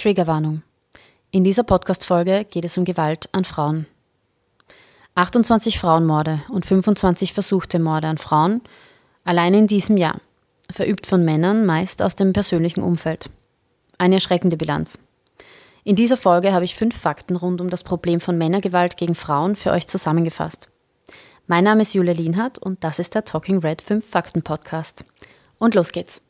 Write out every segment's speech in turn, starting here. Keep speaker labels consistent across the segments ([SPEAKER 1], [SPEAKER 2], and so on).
[SPEAKER 1] Triggerwarnung. In dieser Podcast-Folge geht es um Gewalt an Frauen. 28 Frauenmorde und 25 versuchte Morde an Frauen allein in diesem Jahr, verübt von Männern, meist aus dem persönlichen Umfeld. Eine erschreckende Bilanz. In dieser Folge habe ich fünf Fakten rund um das Problem von Männergewalt gegen Frauen für euch zusammengefasst. Mein Name ist Julia Lienhardt und das ist der Talking Red 5 Fakten Podcast. Und los geht's.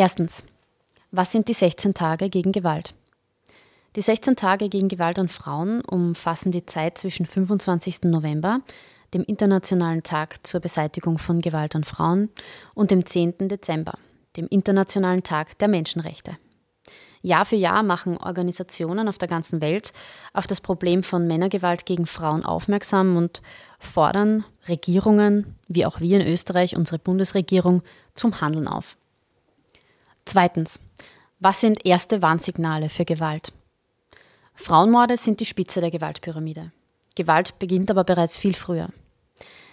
[SPEAKER 1] Erstens. Was sind die 16 Tage gegen Gewalt? Die 16 Tage gegen Gewalt an Frauen umfassen die Zeit zwischen 25. November, dem Internationalen Tag zur Beseitigung von Gewalt an Frauen, und dem 10. Dezember, dem Internationalen Tag der Menschenrechte. Jahr für Jahr machen Organisationen auf der ganzen Welt auf das Problem von Männergewalt gegen Frauen aufmerksam und fordern Regierungen, wie auch wir in Österreich, unsere Bundesregierung, zum Handeln auf. Zweitens. Was sind erste Warnsignale für Gewalt? Frauenmorde sind die Spitze der Gewaltpyramide. Gewalt beginnt aber bereits viel früher.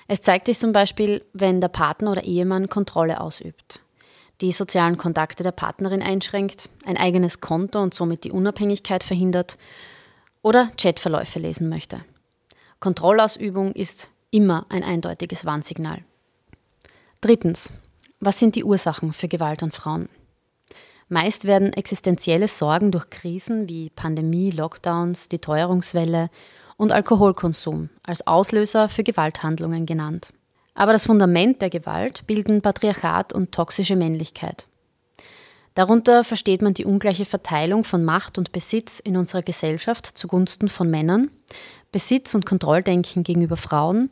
[SPEAKER 1] Es zeigt sich zum Beispiel, wenn der Partner oder Ehemann Kontrolle ausübt, die sozialen Kontakte der Partnerin einschränkt, ein eigenes Konto und somit die Unabhängigkeit verhindert oder Chatverläufe lesen möchte. Kontrollausübung ist immer ein eindeutiges Warnsignal. Drittens. Was sind die Ursachen für Gewalt an Frauen? Meist werden existenzielle Sorgen durch Krisen wie Pandemie, Lockdowns, die Teuerungswelle und Alkoholkonsum als Auslöser für Gewalthandlungen genannt. Aber das Fundament der Gewalt bilden Patriarchat und toxische Männlichkeit. Darunter versteht man die ungleiche Verteilung von Macht und Besitz in unserer Gesellschaft zugunsten von Männern, Besitz- und Kontrolldenken gegenüber Frauen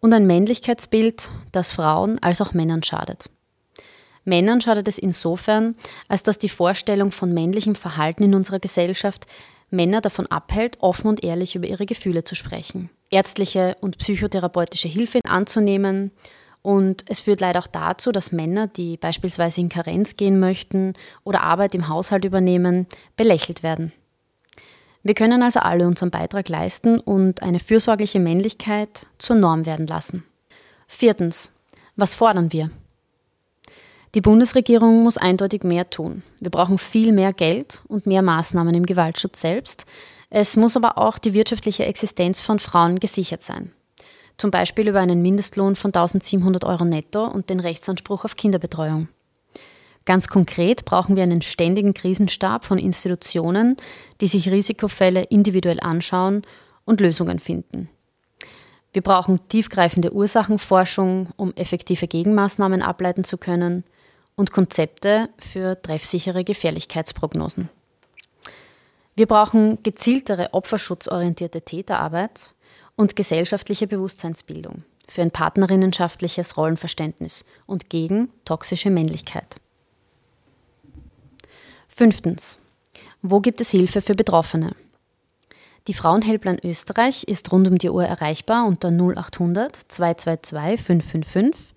[SPEAKER 1] und ein Männlichkeitsbild, das Frauen als auch Männern schadet. Männern schadet es insofern, als dass die Vorstellung von männlichem Verhalten in unserer Gesellschaft Männer davon abhält, offen und ehrlich über ihre Gefühle zu sprechen, ärztliche und psychotherapeutische Hilfe anzunehmen. Und es führt leider auch dazu, dass Männer, die beispielsweise in Karenz gehen möchten oder Arbeit im Haushalt übernehmen, belächelt werden. Wir können also alle unseren Beitrag leisten und eine fürsorgliche Männlichkeit zur Norm werden lassen. Viertens. Was fordern wir? Die Bundesregierung muss eindeutig mehr tun. Wir brauchen viel mehr Geld und mehr Maßnahmen im Gewaltschutz selbst. Es muss aber auch die wirtschaftliche Existenz von Frauen gesichert sein. Zum Beispiel über einen Mindestlohn von 1700 Euro netto und den Rechtsanspruch auf Kinderbetreuung. Ganz konkret brauchen wir einen ständigen Krisenstab von Institutionen, die sich Risikofälle individuell anschauen und Lösungen finden. Wir brauchen tiefgreifende Ursachenforschung, um effektive Gegenmaßnahmen ableiten zu können und Konzepte für treffsichere Gefährlichkeitsprognosen. Wir brauchen gezieltere opferschutzorientierte Täterarbeit und gesellschaftliche Bewusstseinsbildung für ein partnerinnenschaftliches Rollenverständnis und gegen toxische Männlichkeit. Fünftens. Wo gibt es Hilfe für Betroffene? Die Frauenhelpline Österreich ist rund um die Uhr erreichbar unter 0800 222 555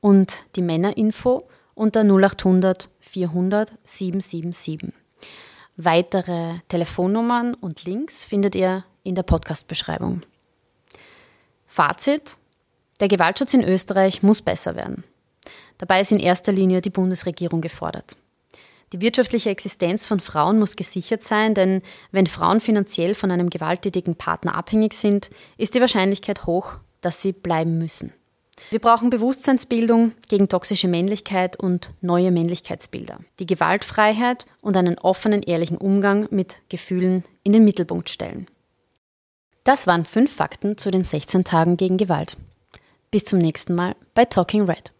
[SPEAKER 1] und die Männerinfo unter 0800 400 777. Weitere Telefonnummern und Links findet ihr in der Podcast-Beschreibung. Fazit: Der Gewaltschutz in Österreich muss besser werden. Dabei ist in erster Linie die Bundesregierung gefordert. Die wirtschaftliche Existenz von Frauen muss gesichert sein, denn wenn Frauen finanziell von einem gewalttätigen Partner abhängig sind, ist die Wahrscheinlichkeit hoch, dass sie bleiben müssen. Wir brauchen Bewusstseinsbildung gegen toxische Männlichkeit und neue Männlichkeitsbilder, die Gewaltfreiheit und einen offenen, ehrlichen Umgang mit Gefühlen in den Mittelpunkt stellen. Das waren fünf Fakten zu den 16 Tagen gegen Gewalt. Bis zum nächsten Mal bei Talking Red.